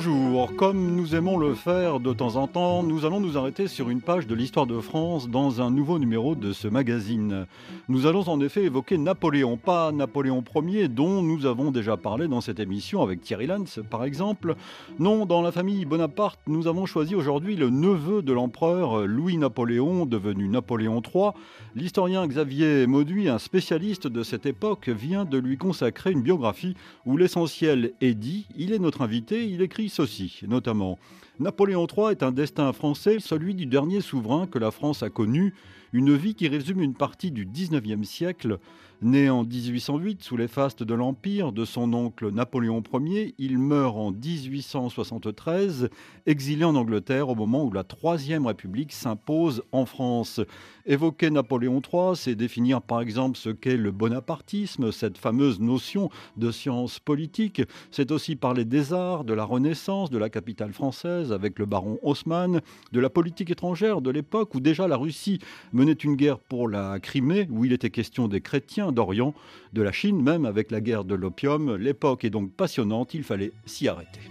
Bonjour, comme nous aimons le faire de temps en temps, nous allons nous arrêter sur une page de l'histoire de France dans un nouveau numéro de ce magazine. Nous allons en effet évoquer Napoléon, pas Napoléon Ier dont nous avons déjà parlé dans cette émission avec Thierry Lance par exemple. Non, dans la famille Bonaparte, nous avons choisi aujourd'hui le neveu de l'empereur Louis-Napoléon, devenu Napoléon III. L'historien Xavier Mauduit, un spécialiste de cette époque, vient de lui consacrer une biographie où l'essentiel est dit. Il est notre invité, il écrit ceci, notamment Napoléon III est un destin français, celui du dernier souverain que la France a connu, une vie qui résume une partie du 19e siècle. Né en 1808 sous les fastes de l'Empire de son oncle Napoléon Ier, il meurt en 1873, exilé en Angleterre au moment où la Troisième République s'impose en France. Évoquer Napoléon III, c'est définir par exemple ce qu'est le bonapartisme, cette fameuse notion de science politique. C'est aussi parler des arts, de la Renaissance, de la capitale française avec le baron Haussmann, de la politique étrangère de l'époque où déjà la Russie menait une guerre pour la Crimée, où il était question des chrétiens d'Orient, de la Chine même avec la guerre de l'opium. L'époque est donc passionnante, il fallait s'y arrêter.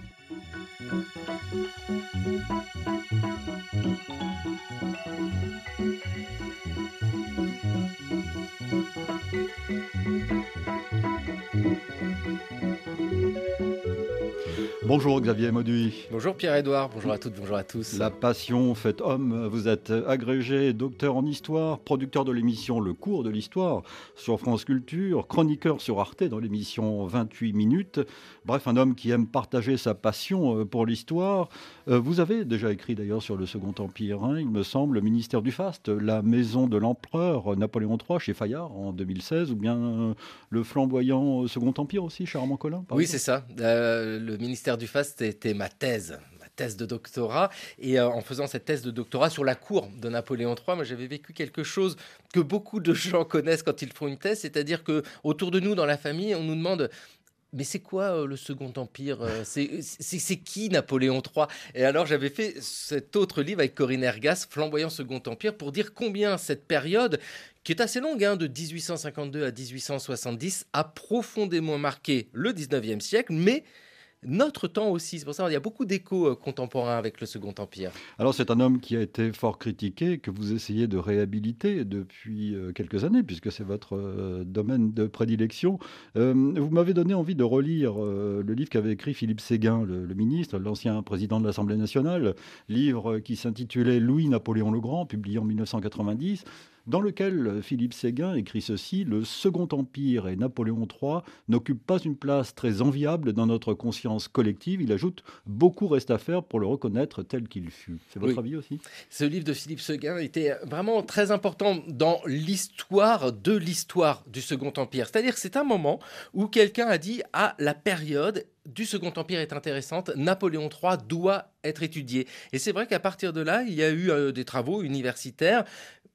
Bonjour Xavier Mauduit. Bonjour Pierre-Edouard, bonjour à toutes, bonjour à tous. La passion fait homme, vous êtes agrégé, docteur en histoire, producteur de l'émission Le cours de l'histoire sur France Culture, chroniqueur sur Arte dans l'émission 28 minutes. Bref, un homme qui aime partager sa passion euh, pour l'histoire. Euh, vous avez déjà écrit d'ailleurs sur le Second Empire, hein, il me semble, le ministère du Faste, la maison de l'empereur Napoléon III chez Fayard en 2016, ou bien euh, le flamboyant Second Empire aussi, Charmant Collin Oui, c'est ça. le ministère du faste, c'était ma thèse ma thèse de doctorat. Et euh, en faisant cette thèse de doctorat sur la cour de Napoléon III, moi j'avais vécu quelque chose que beaucoup de gens connaissent quand ils font une thèse, c'est-à-dire que autour de nous, dans la famille, on nous demande mais c'est quoi euh, le Second Empire euh, C'est qui Napoléon III Et alors j'avais fait cet autre livre avec Corinne Ergas, Flamboyant Second Empire, pour dire combien cette période, qui est assez longue, hein, de 1852 à 1870, a profondément marqué le 19e siècle, mais notre temps aussi. C'est pour ça qu'il y a beaucoup d'échos euh, contemporains avec le Second Empire. Alors c'est un homme qui a été fort critiqué, que vous essayez de réhabiliter depuis euh, quelques années, puisque c'est votre euh, domaine de prédilection. vous m'avez donné envie de relire le livre qu'avait écrit Philippe Séguin, le, le ministre, l'ancien président de l'Assemblée nationale, livre qui s'intitulait Louis-Napoléon le Grand, publié en 1990 dans lequel euh, Philippe Séguin écrit ceci Le Second Empire et Napoléon III n'occupent pas une place très enviable dans notre conscience collective. Il ajoute Beaucoup reste à faire pour le reconnaître tel qu'il fut. C'est votre avis aussi? Ce livre de Philippe Séguin était vraiment très important dans l'histoire de l'histoire du Second Empire. C'est-à-dire que c'est un moment où quelqu'un a dit Ah, la période du Second Empire est intéressante, Napoléon III doit être étudié. Et c'est vrai qu'à partir de là, il y a eu euh, des travaux universitaires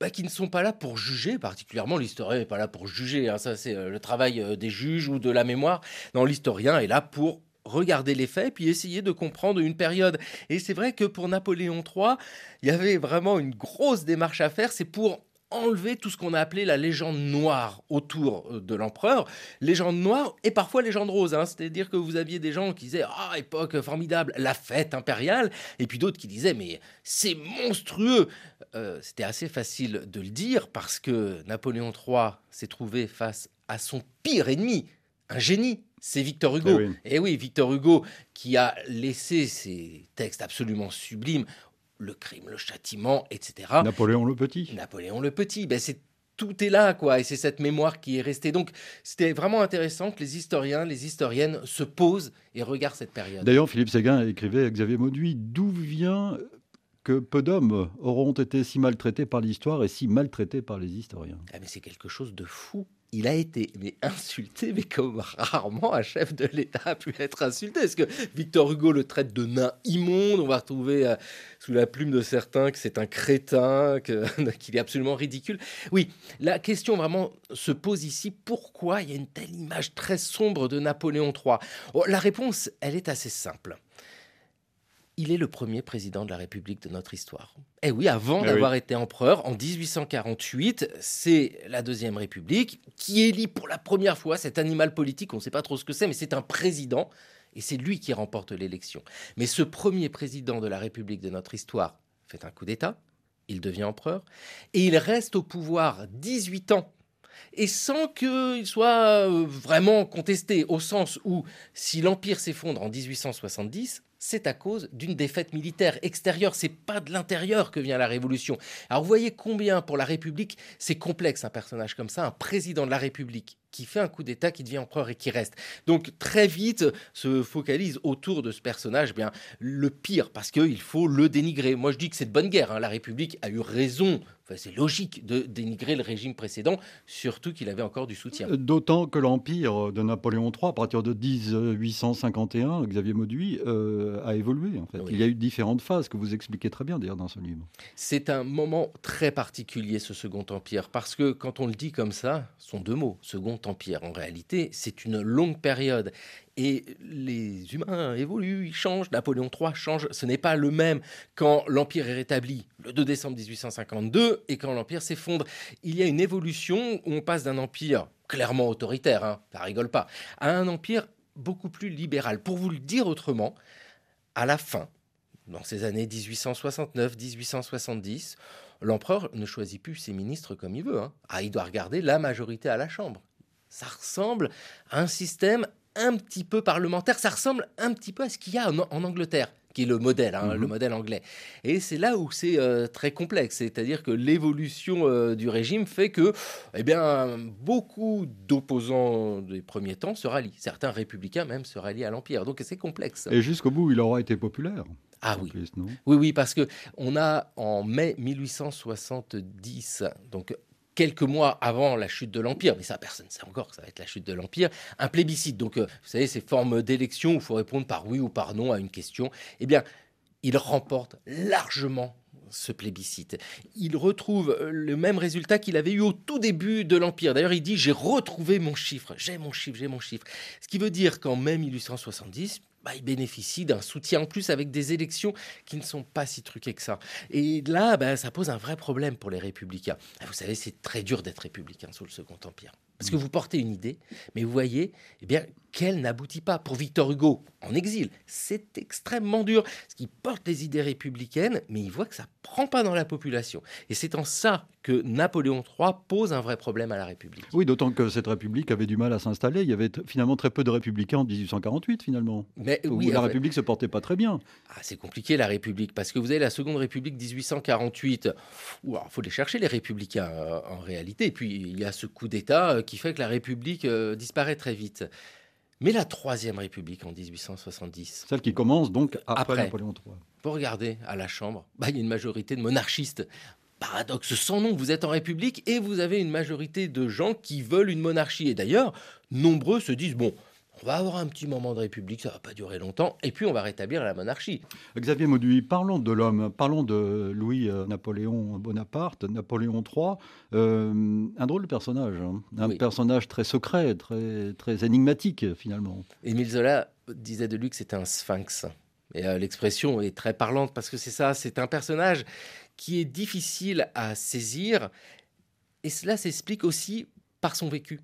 bah, qui ne sont pas là pour juger, particulièrement l'historien n'est pas là pour juger, hein. ça c'est euh, le travail euh, des juges ou de la mémoire. Non, l'historien est là pour regarder les faits puis essayer de comprendre une période. Et c'est vrai que pour Napoléon III, il y avait vraiment une grosse démarche à faire, c'est pour enlever tout ce qu'on a appelé la légende noire autour euh, de l'empereur. Légende noire et parfois légende rose. Hein. C'est-à-dire que vous aviez des gens qui disaient Ah, époque formidable, la fête impériale. Et puis d'autres qui disaient Mais c'est monstrueux. Euh, c'était assez facile de le dire parce que Napoléon III s'est trouvé face à son pire ennemi, un génie. C'est Victor Hugo. Et eh oui. Victor Hugo qui a laissé ses textes absolument sublimes le crime, le châtiment, etc. Napoléon le Petit. Napoléon le Petit, ben c'est tout est là, quoi, et c'est cette mémoire qui est restée. Donc, c'était vraiment intéressant que les historiens, les historiennes se posent et regardent cette période. D'ailleurs, Philippe Séguin écrivait à Xavier Mauduit D'où vient que peu d'hommes auront été si maltraités par l'histoire et si maltraités par les historiens? Ah, Mais c'est quelque chose de fou il a été mais insulté, mais comme rarement un chef de l'État a pu être insulté. Est-ce que Victor Hugo le traite de nain immonde? On va retrouver euh, sous la plume de certains que c'est un crétin, qu'il est absolument ridicule. Oui, la question vraiment se pose ici pourquoi il y a une telle image très sombre de Napoléon III La réponse, elle est assez simple. Il est le premier président de la République de notre histoire. Eh oui, avant eh d'avoir été empereur, en 1848, c'est la Deuxième République qui élit pour la première fois cet animal politique, on ne sait pas trop ce que c'est, mais c'est un président, et c'est lui qui remporte l'élection. Mais ce premier président de la République de notre histoire fait un coup d'État, il devient empereur, et il reste au pouvoir 18 ans et sans qu'il soit euh, vraiment contesté, au sens où si l'Empire s'effondre en 1870, c'est à cause d'une défaite militaire extérieure. C'est pas de l'intérieur que vient la révolution. Alors vous voyez combien pour la République c'est complexe un personnage comme ça, un président de la République qui fait un coup d'État, qui devient empereur et qui reste. Donc très vite se focalise autour de ce personnage, eh bien le pire, parce qu'il faut le dénigrer. Moi je dis que c'est de bonne guerre. Hein. La République a eu raison c'est logique de dénigrer le régime précédent, surtout qu'il avait encore du soutien. Euh, d'autant que l'empire de Napoléon III, à partir de 1851, Xavier Mauduit, euh, a évolué. En fait. Il y a eu différentes phases que vous expliquez très bien d'ailleurs dans ce livre. C'est un moment très particulier, ce Second Empire, parce que quand on le dit comme ça, ce sont deux mots, Second Empire. En réalité, c'est une longue période. Et les humains évoluent, ils changent. Napoléon III change. Ce n'est pas le même quand l'Empire est rétabli le 2 décembre 1852 et quand l'Empire s'effondre. Il y a une évolution où on passe d'un empire clairement autoritaire, hein, ça rigole pas, à un empire beaucoup plus libéral. Pour vous le dire autrement, à la fin, dans ces années 1869-1870, l'empereur ne choisit plus ses ministres comme il veut. Hein. Ah, il doit regarder la majorité à la Chambre. Ça ressemble à un système un petit peu parlementaire. Ça ressemble un petit peu à ce qu'il y a en, Angleterre qui est le modèle, hein, le mhm. modèle anglais. Et c'est là où c'est euh, très complexe, c'est-à-dire que l'évolution euh, du régime fait que, eh bien, beaucoup d'opposants des premiers temps se rallient. Certains républicains même se rallient à l'empire. Donc c'est complexe. Et jusqu'au bout, il aura été populaire. Ah oui. oui, oui, parce que on a en mai 1870, donc quelques mois avant la chute de l'Empire, mais ça, personne ne sait encore que ça va être la chute de l'Empire, un plébiscite. Donc, euh, vous savez, ces formes d'élection où il faut répondre par oui ou par non à une question. Eh bien, il remporte largement ce plébiscite. Il retrouve euh, le même résultat qu'il avait eu au tout début de l'Empire. D'ailleurs, il dit J'ai retrouvé mon chiffre, j'ai mon chiffre, j'ai mon chiffre. Ce qui veut dire qu'en mai 1870, bah, il bénéficie d'un soutien en plus avec des élections qui ne sont pas si truquées que ça. Et là, bah, ça pose un vrai problème pour les républicains. Vous savez, c'est très dur d'être républicain sous le Second Empire. Parce que vous portez une idée, mais vous voyez eh bien, qu'elle n'aboutit pas. Pour Victor Hugo, en exil, c'est extrêmement dur. Parce qu'il porte les idées républicaines, mais il voit que ça prend pas dans la population. Et c'est en ça que Napoléon III pose un vrai problème à la République. Oui, d'autant que cette République avait du mal à s'installer. Il y avait finalement très peu de républicains en 1848, finalement. Mais oui, la République se portait pas très bien. Ah, c'est compliqué la République, parce que vous avez la Seconde République 1848. Il faut les chercher les républicains euh, en réalité. Et puis il y a ce coup d'État euh, qui fait que la République euh, disparaît très vite. Mais la Troisième République en 1870. Celle qui commence donc après, Napoléon III. Vous regardez à la Chambre, bah, il y a une majorité de monarchistes. Paradoxe sans nom, vous êtes en République et vous avez une majorité de gens qui veulent une monarchie. Et d'ailleurs, nombreux se disent, bon, on va avoir un petit moment de république, ça va pas durer longtemps, et puis on va rétablir la monarchie. Xavier Mauduit, parlons de l'homme, parlons de Louis-Napoléon euh, Bonaparte, Napoléon III, euh, un drôle de personnage, hein. un personnage très secret, très, très énigmatique finalement. Émile Zola disait de lui que c'était un sphinx. Et euh, l'expression est très parlante parce que c'est ça, c'est un personnage qui est difficile à saisir, et cela s'explique aussi par son vécu.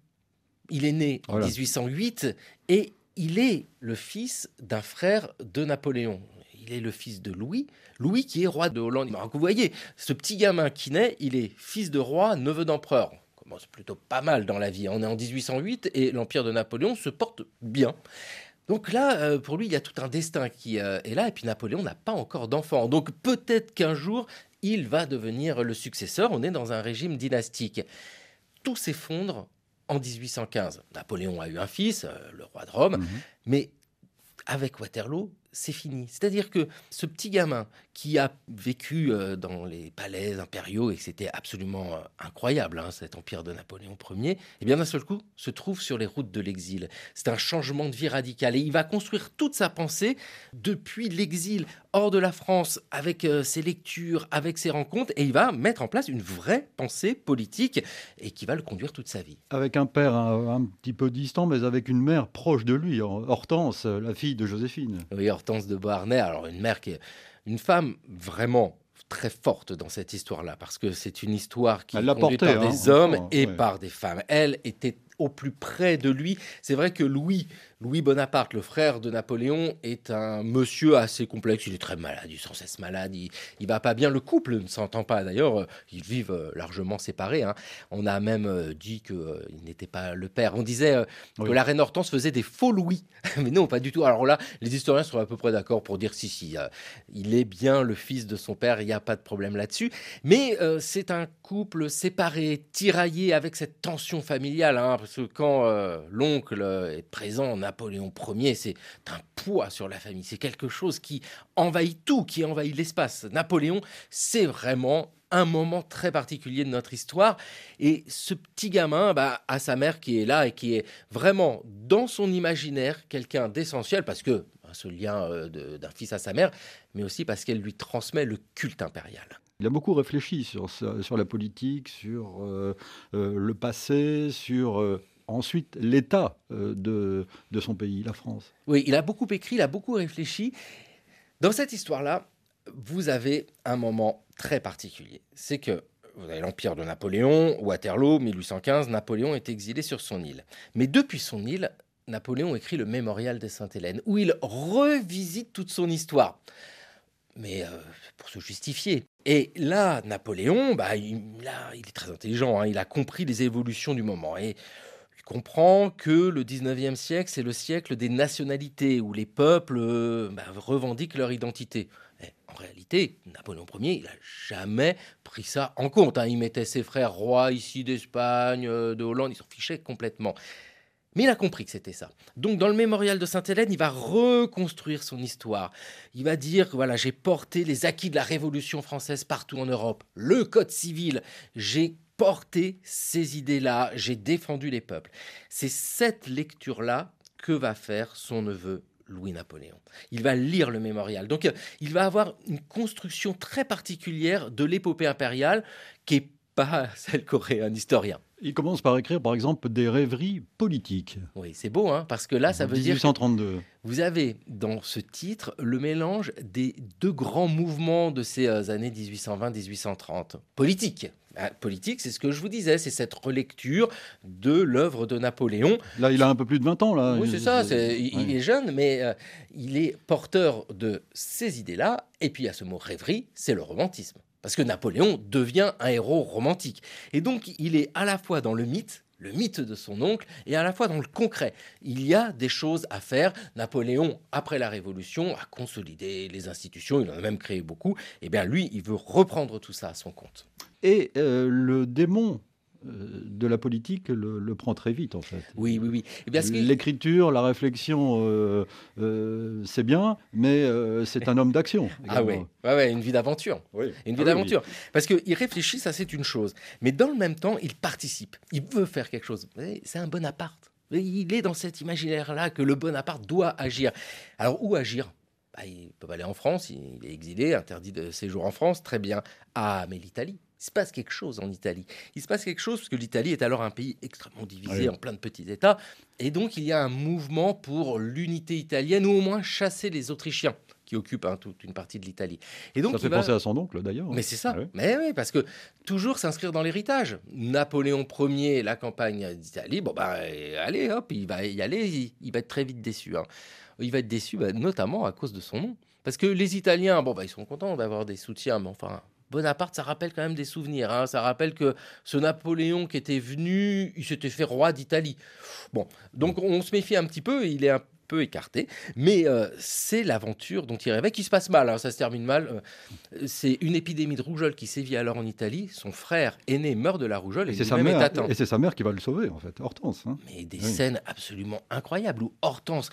Il est né en 1808 et il est le fils d'un frère de Napoléon. Il est le fils de Louis, Louis qui est roi de Hollande. vous voyez, ce petit gamin qui naît, il est fils de roi, neveu d'empereur. commence plutôt pas mal dans la vie. On est en 1808 et l'empire de Napoléon se porte bien. Donc là, euh, pour lui, il y a tout un destin qui euh, est là, et puis Napoléon n'a pas encore d'enfant. Donc peut-être qu'un jour, il va devenir le successeur. On est dans un régime dynastique. Tout s'effondre en 1815. Napoléon a eu un fils, euh, le roi de Rome, mhm. mais avec Waterloo, c'est fini. C'est-à-dire que ce petit gamin qui a vécu euh, dans les palais impériaux et que c'était absolument euh, incroyable, hein, cet empire de Napoléon Ier, eh bien d'un seul coup se trouve sur les routes de l'exil. C'est un changement de vie radical et il va construire toute sa pensée depuis l'exil hors de la France avec euh, ses lectures, avec ses rencontres et il va mettre en place une vraie pensée politique et qui va le conduire toute sa vie. Avec un père un, petit peu distant mais avec une mère proche de lui, Hortense, la fille de Joséphine. Oui, Hortense de Beauharnais, alors une mère qui est une femme vraiment très forte dans cette histoire-là, parce que c'est une histoire qui est conduite par des hein, hommes et par des femmes. Elle était au plus près de lui. C'est vrai que Louis Louis Bonaparte, le frère de Napoléon, est un monsieur assez complexe. Il est très malade, il est sans cesse malade. Il, il va pas bien. Le couple ne s'entend pas. D'ailleurs, euh, ils vivent euh, largement séparés. Hein. On a même euh, dit qu'il n'était pas le père. On disait que la reine Hortense faisait des faux Louis. Mais non, pas du tout. Alors là, les historiens sont à peu près d'accord pour dire si, si, il est bien le fils de son père. Il n'y a pas de problème là-dessus. Mais c'est un couple séparé, tiraillé avec cette tension familiale. Hein, parce que quand l'oncle est présent, on a Napoléon Ier, c'est un poids sur la famille, c'est quelque chose qui envahit tout, qui envahit l'espace. Napoléon, c'est vraiment un moment très particulier de notre histoire. Et ce petit gamin bah, a sa mère qui est là et qui est vraiment dans son imaginaire quelqu'un d'essentiel parce que bah, ce lien euh, d'un fils à sa mère, mais aussi parce qu'elle lui transmet le culte impérial. Il a beaucoup réfléchi sur, la politique, sur euh, euh, le passé, sur ensuite l'état euh, de, de son pays, la France. Oui, il a beaucoup écrit, il a beaucoup réfléchi. Dans cette histoire-là, vous avez un moment très particulier. C'est que vous avez l'empire de Napoléon, Waterloo, 1815, Napoléon est exilé sur son île. Mais depuis son île, Napoléon écrit le Mémorial de Sainte-Hélène, où il revisite toute son histoire. Mais euh, pour se justifier. Et là, Napoléon, bah, il, il est très intelligent, hein, il a compris les évolutions du moment. Et comprend que le 19e siècle, c'est le siècle des nationalités, où les peuples euh, bah, revendiquent leur identité. en réalité, Napoléon Ier, il n'a jamais pris ça en compte. Hein. Il mettait ses frères rois ici d'Espagne, euh, de Hollande, il s'en fichait complètement. Mais il a compris que c'était ça. Donc, dans le mémorial de Sainte-Hélène, il va reconstruire son histoire. Il va dire voilà, j'ai porté les acquis de la Révolution française partout en Europe. Le Code civil, j'ai porté ces idées-là, j'ai défendu les peuples. C'est cette lecture-là que va faire son neveu Louis-Napoléon. Il va lire le mémorial. Donc euh, il va avoir une construction très particulière de l'épopée impériale qui est pas celle qu'aurait un historien. Il commence par écrire, par exemple, des rêveries politiques. Oui, c'est beau, hein, parce que là, ça veut 1832. dire. vous avez dans ce titre le mélange des deux grands mouvements de ces euh, années 1820-1830. Politique. Ah, politique, c'est ce que je vous disais, c'est cette relecture de l'œuvre de Napoléon. Là, il a un peu plus de 20 ans. Là. Oui, c'est ça, il, est jeune, mais euh, il est porteur de ces idées-là. Et puis, à ce mot rêverie, c'est le romantisme. Parce que Napoléon devient un héros romantique. Et donc, il est à la fois dans le mythe, le mythe de son oncle, et à la fois dans le concret. Il y a des choses à faire. Napoléon, après la Révolution, a consolidé les institutions, il en a même créé beaucoup. Et eh bien lui, il veut reprendre tout ça à son compte. Et euh, le démon euh, de la politique le, prend très vite, en fait. Oui, oui, oui. Eh l'écriture, la réflexion, euh, c'est bien, mais c'est un homme d'action. Ah oui, ouais, une vie d'aventure. Oui. Une vie ah d'aventure. Parce qu'il réfléchit, ça c'est une chose. Mais dans le même temps, il participe. Il veut faire quelque chose. C'est un Bonaparte. Il est dans cet imaginaire-là que le Bonaparte doit agir. Alors, où agir? Bah, Il peut aller en France, il est exilé, interdit de séjour en France, très bien. Ah, mais l'Italie il se passe quelque chose en Italie. Il se passe quelque chose parce que l'Italie est alors un pays extrêmement divisé en plein de petits États. Et donc, il y a un mouvement pour l'unité italienne ou au moins chasser les Autrichiens qui occupent hein, toute une partie de l'Italie. Et donc, ça fait penser à son oncle d'ailleurs. Mais c'est ça. Ah Mais oui, parce que toujours s'inscrire dans l'héritage. Napoléon Ier, la campagne d'Italie, bon bah allez, hop, il va y aller, il, va être très vite déçu. Hein. Il va être déçu, bah, notamment à cause de son nom. Parce que les Italiens, bon bah ils sont contents d'avoir des soutiens, mais enfin Bonaparte, ça rappelle quand même des souvenirs. Hein. Ça rappelle que ce Napoléon qui était venu, il s'était fait roi d'Italie. Bon, donc on se méfie un petit peu. Il est un peu écarté, mais euh, c'est l'aventure dont il rêvait qui se passe mal. Hein. ça se termine mal. Euh, c'est une épidémie de rougeole qui sévit alors en Italie. Son frère aîné meurt de la rougeole et, c'est sa mère. Et c'est sa mère qui va le sauver en fait, Hortense. Hein. Mais des scènes absolument incroyables où Hortense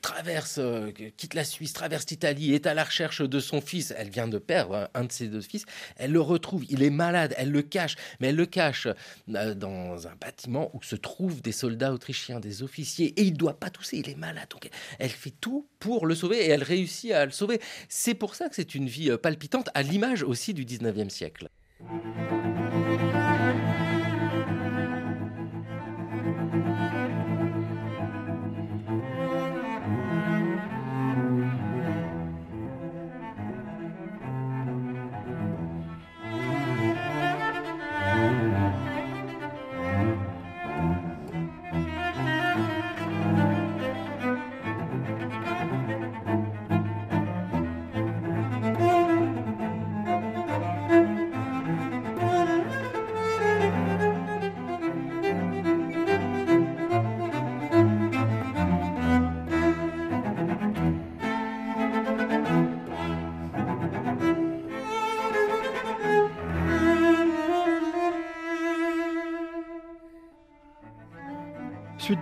traverse, euh, quitte la Suisse, traverse l'Italie, est à la recherche de son fils. Elle vient de perdre un de ses deux fils. Elle le retrouve. Il est malade. Elle le cache. Mais elle le cache euh, dans un bâtiment où se trouvent des soldats autrichiens, des officiers. Et il doit pas tousser. Il est malade. Donc elle fait tout pour le sauver et elle réussit à le sauver. C'est pour ça que c'est une vie euh, palpitante, à l'image aussi du 19e siècle.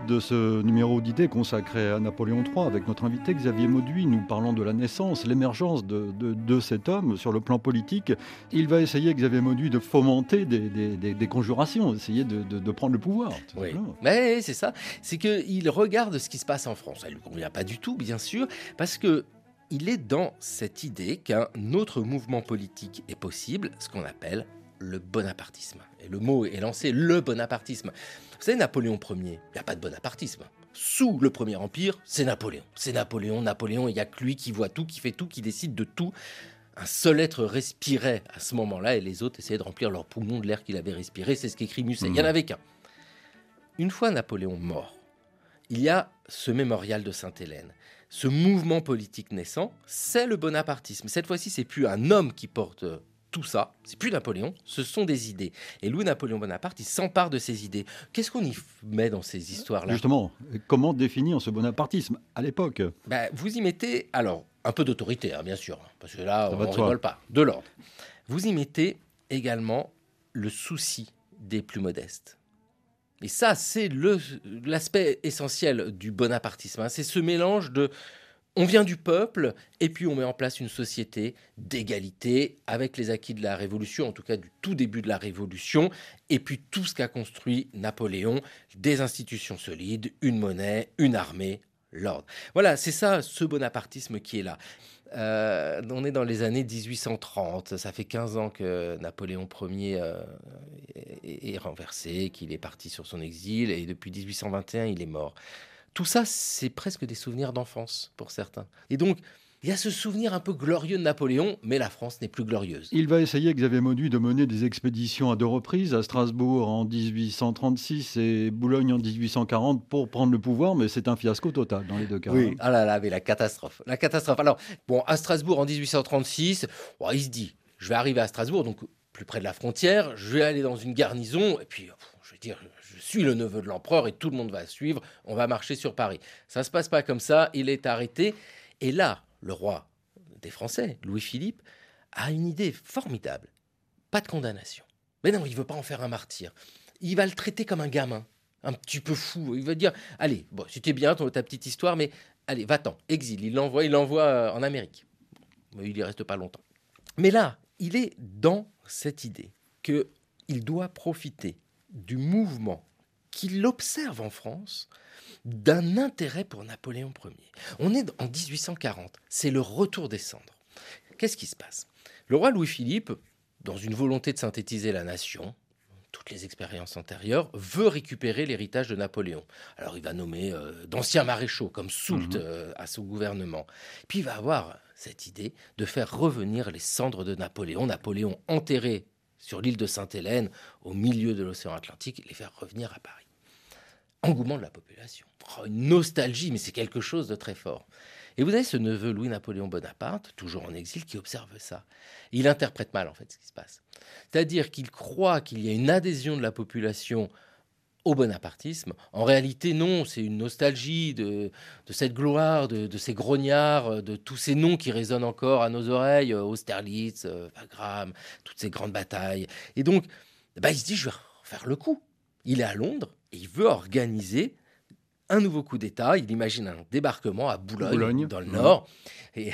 Suite de ce numéro d'idées consacré à Napoléon III avec notre invité Xavier Mauduit, nous parlons de la naissance, l'émergence de, cet homme sur le plan politique. Il va essayer, Xavier Mauduit, de fomenter des, conjurations, essayer de, prendre le pouvoir. Oui, mais c'est ça. C'est qu'il regarde ce qui se passe en France. Ça ne lui convient pas du tout, bien sûr, parce que il est dans cette idée qu'un autre mouvement politique est possible, ce qu'on appelle le bonapartisme. Et le mot est lancé, le bonapartisme. Vous savez, Napoléon Ier, il n'y a pas de bonapartisme. Sous le Premier Empire, c'est Napoléon. C'est Napoléon, Napoléon, il n'y a que lui qui voit tout, qui fait tout, qui décide de tout. Un seul être respirait à ce moment-là et les autres essayaient de remplir leurs poumons de l'air qu'il avait respiré. C'est ce qu'écrit Musset. Il n'y en mmh. avait qu'un. Une fois Napoléon mort, il y a ce mémorial de Sainte-Hélène. Ce mouvement politique naissant, c'est le bonapartisme. Cette fois-ci, c'est plus un homme qui porte tout ça, c'est plus Napoléon, ce sont des idées. Et Louis-Napoléon Bonaparte, il s'empare de ces idées. Qu'est-ce qu'on y met dans ces histoires-là? Justement, comment définir ce bonapartisme à l'époque? Ben, Vous y mettez, alors, un peu d'autorité, hein, bien sûr, parce que là, on ne rigole pas, de l'ordre. Vous y mettez également le souci des plus modestes. Et ça, c'est l'aspect essentiel du bonapartisme. Hein. C'est ce mélange de on vient du peuple et puis on met en place une société d'égalité avec les acquis de la Révolution, en tout cas du tout début de la Révolution, et puis tout ce qu'a construit Napoléon, des institutions solides, une monnaie, une armée, l'ordre. Voilà, c'est ça ce bonapartisme qui est là. Euh, on est dans les années 1830, ça fait 15 ans que Napoléon Ier euh, est renversé, qu'il est parti sur son exil, et depuis 1821, il est mort. Tout ça, c'est presque des souvenirs d'enfance pour certains. Et donc, il y a ce souvenir un peu glorieux de Napoléon, mais la France n'est plus glorieuse. Il va essayer, Xavier Mauduit, de mener des expéditions à deux reprises, à Strasbourg en 1836 et Boulogne en 1840 pour prendre le pouvoir, mais c'est un fiasco total dans les deux cas. Oui, ah là là, mais la catastrophe. La catastrophe. Alors, bon, à Strasbourg en 1836, il se dit, je vais arriver à Strasbourg, donc plus près de la frontière, je vais aller dans une garnison, et puis, je vais dire, suis le neveu de l'empereur et tout le monde va suivre, on va marcher sur Paris. Ça ne se passe pas comme ça, il est arrêté. Et là, le roi des Français, Louis-Philippe, a une idée formidable. Pas de condamnation. Mais non, il veut pas en faire un martyr. Il va le traiter comme un gamin, un petit peu fou. Il va dire, allez, bon, c'était bien ta petite histoire, mais allez, va-t'en, exil. Il l'envoie, il l'envoie euh, en Amérique. Il y reste pas longtemps. Mais là, il est dans cette idée que il doit profiter du mouvement qu'il observe en France d'un intérêt pour Napoléon Ier. On est en 1840, c'est le retour des cendres. Qu'est-ce qui se passe? Le roi Louis-Philippe, dans une volonté de synthétiser la nation, toutes les expériences antérieures, veut récupérer l'héritage de Napoléon. Alors il va nommer euh, d'anciens maréchaux comme Soult mhm. euh, à son gouvernement. Puis il va avoir cette idée de faire revenir les cendres de Napoléon, Napoléon enterré sur l'île de Sainte-Hélène, au milieu de l'océan Atlantique, les faire revenir à Paris. Engouement de la population. Oh, une nostalgie, mais c'est quelque chose de très fort. Et vous avez ce neveu Louis-Napoléon Bonaparte, toujours en exil, qui observe ça. Il interprète mal, en fait, ce qui se passe. C'est-à-dire qu'il croit qu'il y a une adhésion de la population au bonapartisme. En réalité, non, c'est une nostalgie de, cette gloire, de, ces grognards, de tous ces noms qui résonnent encore à nos oreilles, euh, Austerlitz, euh, Wagram, toutes ces grandes batailles. Et donc, bah, il se dit, je vais faire le coup. Il est à Londres et il veut organiser un nouveau coup d'État. Il imagine un débarquement à Boulogne, dans le Nord. Et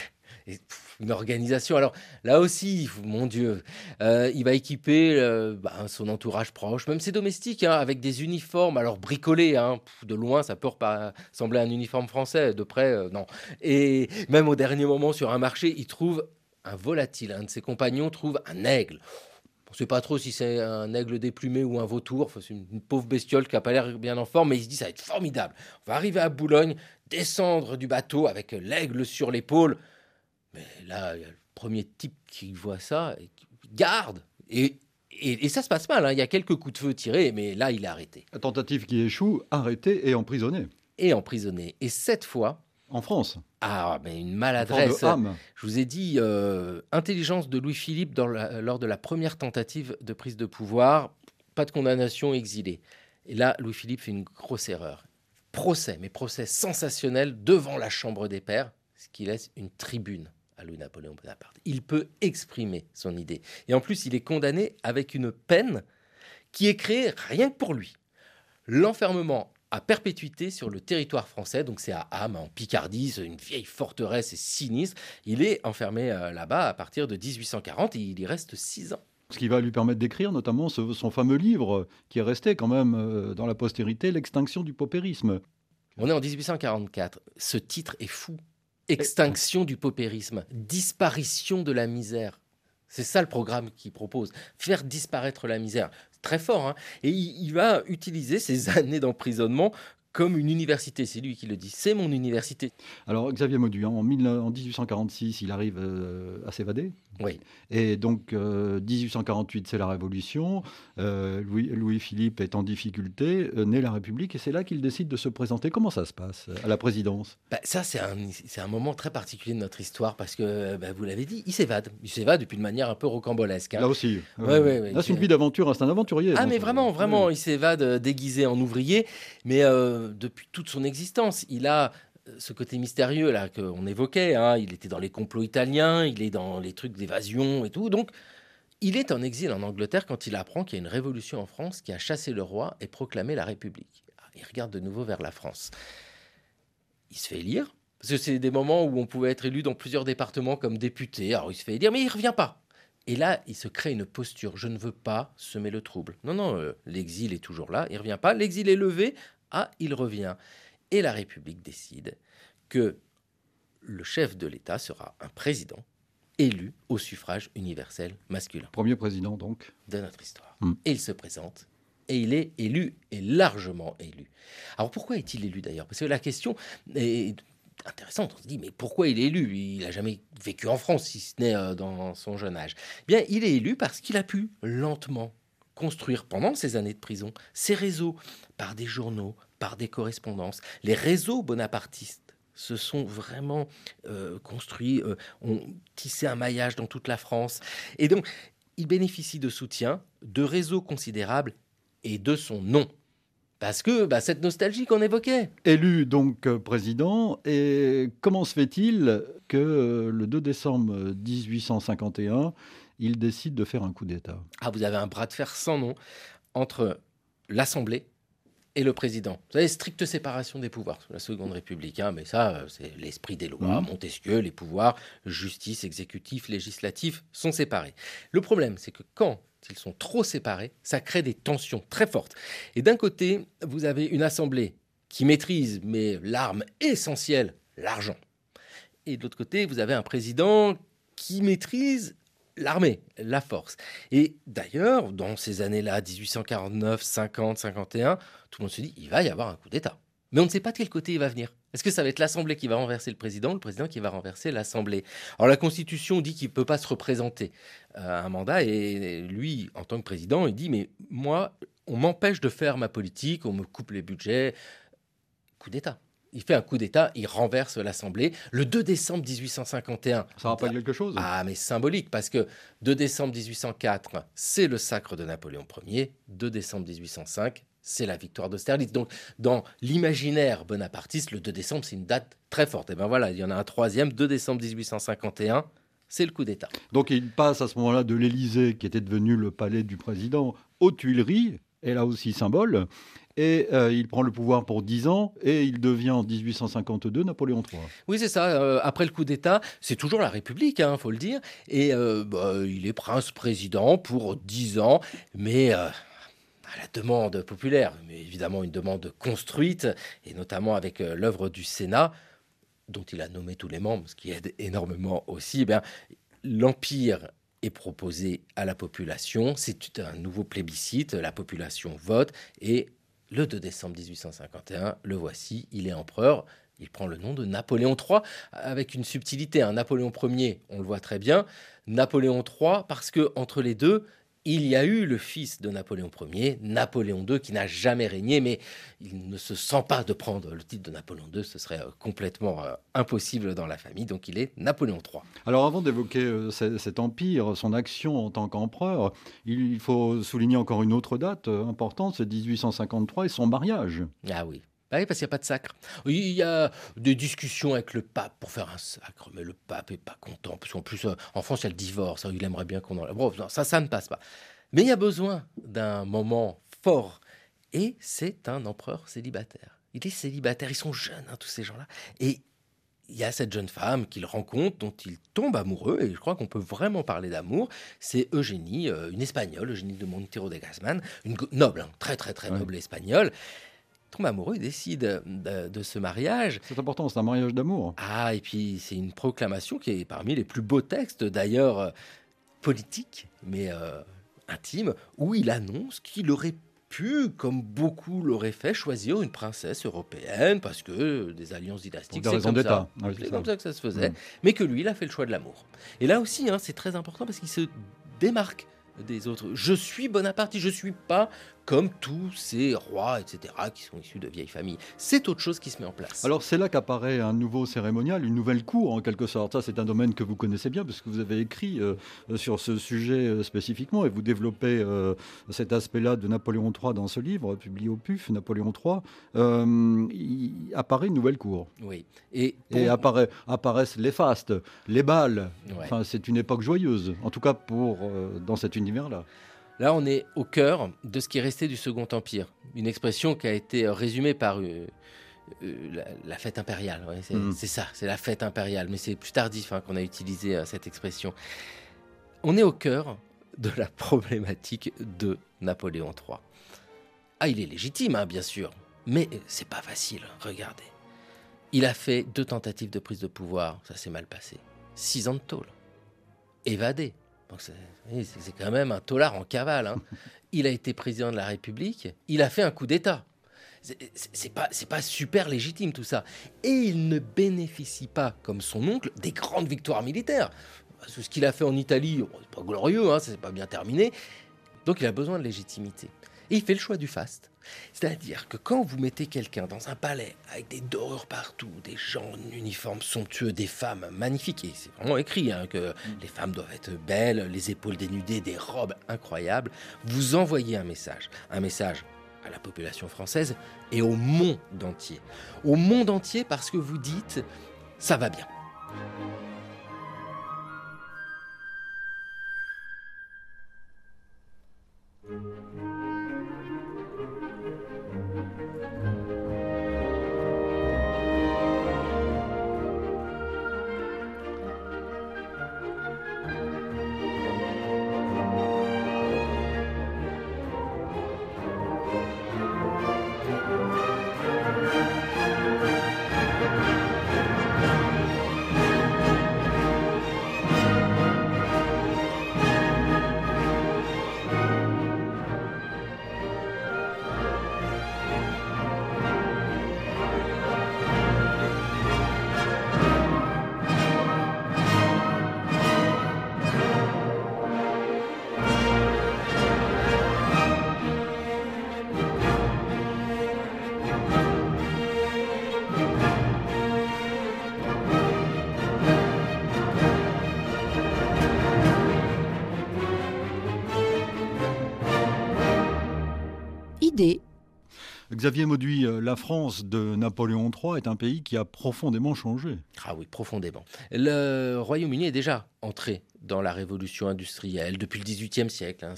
une organisation. Alors là aussi, mon Dieu, euh, il va équiper euh, bah, son entourage proche, même ses domestiques, hein, avec des uniformes. Alors bricolés, hein, de loin, ça peut sembler un uniforme français, de près, euh, non. Et même au dernier moment, sur un marché, il trouve un volatile. Un de ses compagnons trouve un aigle. On ne sait pas trop si c'est un aigle déplumé ou un vautour. c'est une, pauvre bestiole qui n'a pas l'air bien en forme, mais il se dit ça va être formidable. On va arriver à Boulogne, descendre du bateau avec l'aigle sur l'épaule. Mais là, il y a le premier type qui voit ça, et garde. Et, et, ça se passe mal. Hein. Il y a quelques coups de feu tirés, mais là, il est arrêté. La tentative qui échoue, arrêté et emprisonné. Et emprisonné. Et cette fois. En France. Ah, mais une maladresse. Je vous ai dit, euh, intelligence de Louis-Philippe lors de la première tentative de prise de pouvoir, pas de condamnation, exilé. Et là, Louis-Philippe fait une grosse erreur. Procès, mais procès sensationnel devant la Chambre des Pairs, ce qui laisse une tribune à Louis-Napoléon Bonaparte. Il peut exprimer son idée. Et en plus, il est condamné avec une peine qui est créée rien que pour lui. L'enfermement à perpétuité sur le territoire français. Donc c'est à Ham, en Picardie, c'est une vieille forteresse et sinistre. Il est enfermé euh, là-bas à partir de 1840 et il y reste six ans. Ce qui va lui permettre d'écrire notamment son fameux livre qui est resté quand même euh, dans la postérité, L'extinction du paupérisme. On est en 1844. Ce titre est fou. Extinction du paupérisme, disparition de la misère. C'est ça le programme qu'il propose, faire disparaître la misère. Très fort. Hein Et il, va utiliser ces années d'emprisonnement comme une université. C'est lui qui le dit. C'est mon université. Alors, Xavier Maudu, en, 1846, il arrive euh, à s'évader. Oui. Et donc, 1848, euh, c'est la Révolution. Euh, Louis, philippe est en difficulté, naît la République, et c'est là qu'il décide de se présenter. Comment ça se passe à la présidence? Bah, Ça, c'est un, un, moment très particulier de notre histoire, parce que, bah, vous l'avez dit, il s'évade. Il s'évade depuis une manière un peu rocambolesque. Hein. Là aussi. Ouais, ouais, là, c'est une vie d'aventure, hein, c'est un aventurier. Ah, mais vraiment, vraiment, il s'évade déguisé en ouvrier, mais depuis toute son existence, il a ce côté mystérieux là qu'on évoquait. Hein. il était dans les complots italiens, il est dans les trucs d'évasion et tout. Donc, il est en exil en Angleterre quand il apprend qu'il y a une révolution en France qui a chassé le roi et proclamé la République. Ah, il regarde de nouveau vers la France. Il se fait élire, parce que c'est des moments où on pouvait être élu dans plusieurs départements comme député. Alors il se fait élire, mais il revient pas. Et là, il se crée une posture. Je ne veux pas semer le trouble. Non, non, euh, l'exil est toujours là. Il revient pas. L'exil est levé. Ah, il revient et la République décide que le chef de l'État sera un président élu au suffrage universel masculin. Premier président donc de notre histoire. Hmm. Et il se présente et il est élu et largement élu. Alors pourquoi est-il élu d'ailleurs? Parce que la question est intéressante. On se dit mais pourquoi il est élu? Il n'a jamais vécu en France si ce n'est euh, dans son jeune âge. Eh bien, il est élu parce qu'il a pu lentement construire pendant ses années de prison ses réseaux par des journaux, par des correspondances. Les réseaux bonapartistes se sont vraiment euh, construits, euh, ont tissé un maillage dans toute la France. Et donc, il bénéficie de soutien, de réseaux considérables et de son nom. Parce que bah, cette nostalgie qu'on évoquait. Élu donc euh, président, et comment se fait-il que le 2 décembre 1851, il décide de faire un coup d'État Ah, vous avez un bras de fer sans nom entre l'Assemblée et le président. Vous avez stricte séparation des pouvoirs sous la Seconde République, hein, mais ça, euh, c'est l'esprit des lois. Mmh. Montesquieu, les pouvoirs, justice, exécutif, législatif, sont séparés. Le problème, c'est que quand ils sont trop séparés, ça crée des tensions très fortes. Et d'un côté, vous avez une assemblée qui maîtrise, mais l'arme essentielle, l'argent. Et de l'autre côté, vous avez un président qui maîtrise l'armée, la force. Et d'ailleurs, dans ces années-là, 1849, 50, 51, tout le monde se dit, il va y avoir un coup d'État. Mais on ne sait pas de quel côté il va venir. Est-ce que ça va être l'Assemblée qui va renverser le président, le président qui va renverser l'Assemblée? Alors la Constitution dit qu'il ne peut pas se représenter à un mandat, et lui, en tant que président, il dit, mais moi, on m'empêche de faire ma politique, on me coupe les budgets. Coup d'État il fait un coup d'État, il renverse l'Assemblée. Le 2 décembre 1851. Ça rappelle quelque chose Ah, mais symbolique, parce que 2 décembre 1804, c'est le sacre de Napoléon Ier. 2 décembre 1805, c'est la victoire d'Austerlitz. Donc, dans l'imaginaire bonapartiste, le 2 décembre, c'est une date très forte. Et bien voilà, il y en a un troisième, 2 décembre 1851, c'est le coup d'État. Donc, il passe à ce moment-là de l'Élysée, qui était devenu le palais du président, aux Tuileries, et là aussi symbole et euh, il prend le pouvoir pour 10 ans et il devient en 1852 Napoléon III. Oui, c'est ça. Euh, après le coup d'État, c'est toujours la République, il hein, faut le dire. Et euh, bah, il est prince-président pour 10 ans, mais à la demande populaire, mais évidemment une demande construite, et notamment avec l'œuvre du Sénat, dont il a nommé tous les membres, ce qui aide énormément aussi. Eh l'Empire est proposé à la population. C'est un nouveau plébiscite, la population vote et le 2 décembre 1851, le voici, il est empereur. Il prend le nom de Napoléon III avec une subtilité. Hein. Napoléon Ier, on le voit très bien. Napoléon III, parce que entre les deux, il y a eu le fils de Napoléon Ier, Napoléon II, qui n'a jamais régné, mais il ne se sent pas de prendre le titre de Napoléon II, ce serait euh, complètement euh, impossible dans la famille, donc il est Napoléon III. Alors avant d'évoquer euh, cet empire, son action en tant qu'empereur, il faut souligner encore une autre date importante, c'est 1853 et son mariage. Ah oui. Bah oui, parce qu'il n'y a pas de sacre. Il y a des discussions avec le pape pour faire un sacre, mais le pape n'est pas content, parce qu'en plus, euh, en France, il y a le divorce, il aimerait bien qu'on en... Bon, ça, ça ne passe pas. Mais il y a besoin d'un moment fort Et c'est un empereur célibataire. Il est célibataire, ils sont jeunes, hein, tous ces gens-là. Et il y a cette jeune femme qu'il rencontre, dont il tombe amoureux, et je crois qu'on peut vraiment parler d'amour. C'est Eugénie, euh, une espagnole, Eugénie de Montero de Gazman, une noble, hein, très très très noble espagnole. Tombe amoureux, il décide de, ce mariage. C'est important, c'est un mariage d'amour. Ah, et puis c'est une proclamation qui est parmi les plus beaux textes d'ailleurs euh, politiques, mais euh, intimes, où il annonce qu'il aurait pu, comme beaucoup l'auraient fait, choisir une princesse européenne parce que des alliances dynastiques, c'est comme, ça. c'est comme ça que ça se faisait. Mm. Mais que lui, il a fait le choix de l'amour. Et là aussi, hein, c'est très important parce qu'il se démarque des autres. Je suis Bonaparte, je ne suis pas comme tous ces rois, etc., qui sont issus de vieilles familles. C'est autre chose qui se met en place. Alors c'est là qu'apparaît un nouveau cérémonial, une nouvelle cour en quelque sorte. Ça c'est un domaine que vous connaissez bien parce que vous avez écrit euh, sur ce sujet euh, spécifiquement et vous développez euh, cet aspect-là de Napoléon III dans ce livre publié au PUF, Napoléon III. il apparaît une nouvelle cour. Oui. Et, apparaît, apparaissent les fastes, les balles. Enfin c'est une époque joyeuse, en tout cas pour dans cet univers-là. Là, on est au cœur de ce qui est resté du Second Empire. Une expression qui a été résumée par euh, euh, la, fête impériale. Mm. c'est ça, c'est la fête impériale. Mais c'est plus tardif hein, qu'on a utilisé euh, cette expression. On est au cœur de la problématique de Napoléon III. Ah, il est légitime, hein, bien sûr, mais c'est pas facile. Regardez. Il a fait deux tentatives de prise de pouvoir, ça s'est mal passé. Six ans de tôle. Évadé c'est quand même un tolard en cavale. Hein. Il a été président de la République, il a fait un coup d'État. C'est pas, pas super légitime tout ça. Et il ne bénéficie pas, comme son oncle, des grandes victoires militaires. ce qu'il a fait en Italie, c'est pas glorieux, hein, c'est pas bien terminé. Donc il a besoin de légitimité. Et il fait le choix du faste. C'est-à-dire que quand vous mettez quelqu'un dans un palais avec des dorures partout, des gens en uniforme somptueux, des femmes magnifiques, et c'est vraiment écrit hein, que les femmes doivent être belles, les épaules dénudées, des robes incroyables, vous envoyez un message. Un message à la population française et au monde entier. Au monde entier parce que vous dites ça va bien. Xavier Mauduit, euh, la France de Napoléon III est un pays qui a profondément changé. Ah oui, profondément. Le Royaume-Uni est déjà entré dans la révolution industrielle depuis le XVIIIe siècle. Hein.